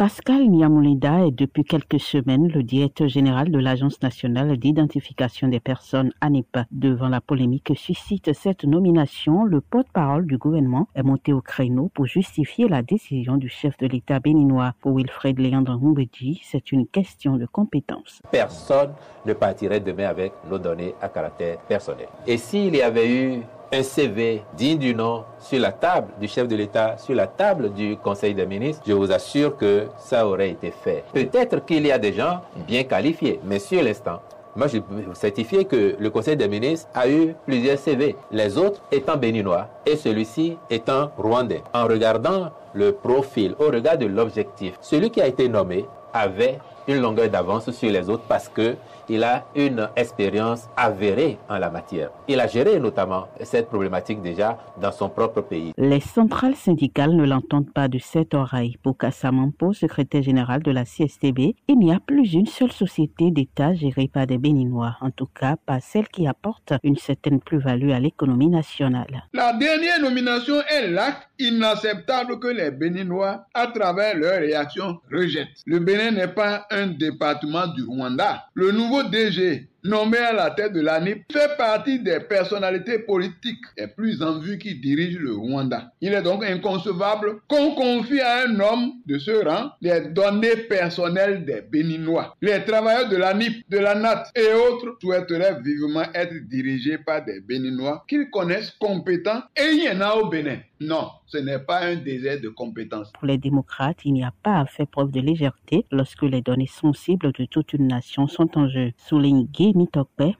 Pascal Niamoulida est depuis quelques semaines le directeur général de l'Agence nationale d'identification des personnes ANIPA. Devant la polémique que suscite cette nomination, le porte-parole du gouvernement est monté au créneau pour justifier la décision du chef de l'État béninois. Pour Wilfred Léandre Mbedi, c'est une question de compétence. Personne ne partirait demain avec nos données à caractère personnel. Et s'il y avait eu un CV digne du nom sur la table du chef de l'État, sur la table du Conseil des ministres, je vous assure que ça aurait été fait. Peut-être qu'il y a des gens bien qualifiés, mais sur l'instant, moi, je peux vous certifier que le Conseil des ministres a eu plusieurs CV, les autres étant béninois et celui-ci étant rwandais. En regardant le profil, au regard de l'objectif, celui qui a été nommé avait une longueur d'avance sur les autres parce que il a une expérience avérée en la matière. Il a géré notamment cette problématique déjà dans son propre pays. Les centrales syndicales ne l'entendent pas de cette oreille. Pour Kassamampo, secrétaire général de la CSTB, il n'y a plus une seule société d'État gérée par des Béninois, en tout cas pas celle qui apporte une certaine plus-value à l'économie nationale. La dernière nomination est l'acte inacceptable que les Béninois, à travers leurs réactions, rejettent. Le Bénin n'est pas un département du Rwanda. Le nouveau DG nommé à la tête de l'ANIP fait partie des personnalités politiques les plus en vue qui dirigent le Rwanda. Il est donc inconcevable qu'on confie à un homme de ce rang les données personnelles des Béninois. Les travailleurs de l'ANIP, de la NAT et autres souhaiteraient vivement être dirigés par des Béninois qu'ils connaissent compétents et il y en a au Bénin. Non, ce n'est pas un désert de compétences. Pour les démocrates, il n'y a pas à faire preuve de légèreté lorsque les données sensibles de toute une nation sont en jeu. Souligne Guy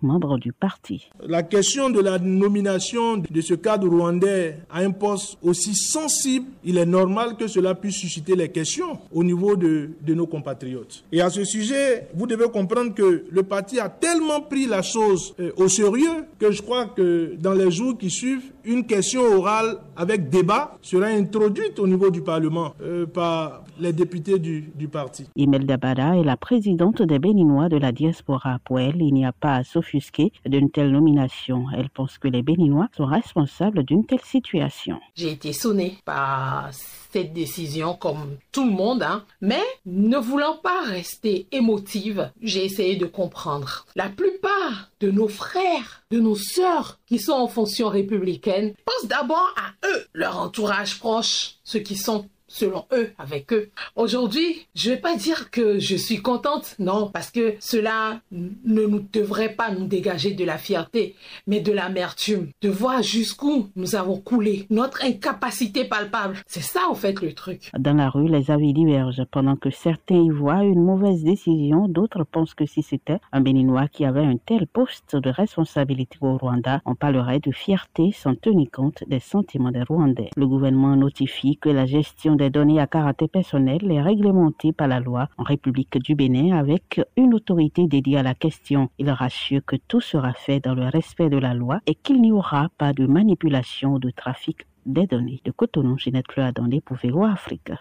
Membre du parti. La question de la nomination de ce cadre rwandais à un poste aussi sensible, il est normal que cela puisse susciter les questions au niveau de, de nos compatriotes. Et à ce sujet, vous devez comprendre que le parti a tellement pris la chose euh, au sérieux que je crois que dans les jours qui suivent, une question orale avec débat sera introduite au niveau du Parlement euh, par les députés du, du parti. Imelda Bada est la présidente des Béninois de la diaspora. Pour elle, il n'y a pas à s'offusquer d'une telle nomination. Elle pense que les Béninois sont responsables d'une telle situation. J'ai été sonnée par cette décision comme tout le monde, hein. mais ne voulant pas rester émotive, j'ai essayé de comprendre. La plupart de nos frères, de nos sœurs qui sont en fonction républicaine pensent d'abord à eux, leur entourage proche, ceux qui sont selon eux, avec eux. Aujourd'hui, je vais pas dire que je suis contente, non, parce que cela ne nous devrait pas nous dégager de la fierté, mais de l'amertume, de voir jusqu'où nous avons coulé, notre incapacité palpable. C'est ça, en fait, le truc. Dans la rue, les avis divergent. Pendant que certains y voient une mauvaise décision, d'autres pensent que si c'était un Béninois qui avait un tel poste de responsabilité au Rwanda, on parlerait de fierté sans tenir compte des sentiments des Rwandais. Le gouvernement notifie que la gestion des données à caractère personnel est réglementée par la loi en République du Bénin avec une autorité dédiée à la question. Il rassure que tout sera fait dans le respect de la loi et qu'il n'y aura pas de manipulation ou de trafic des données. De Cotonou, Ginette Fleur pour Véro Afrique.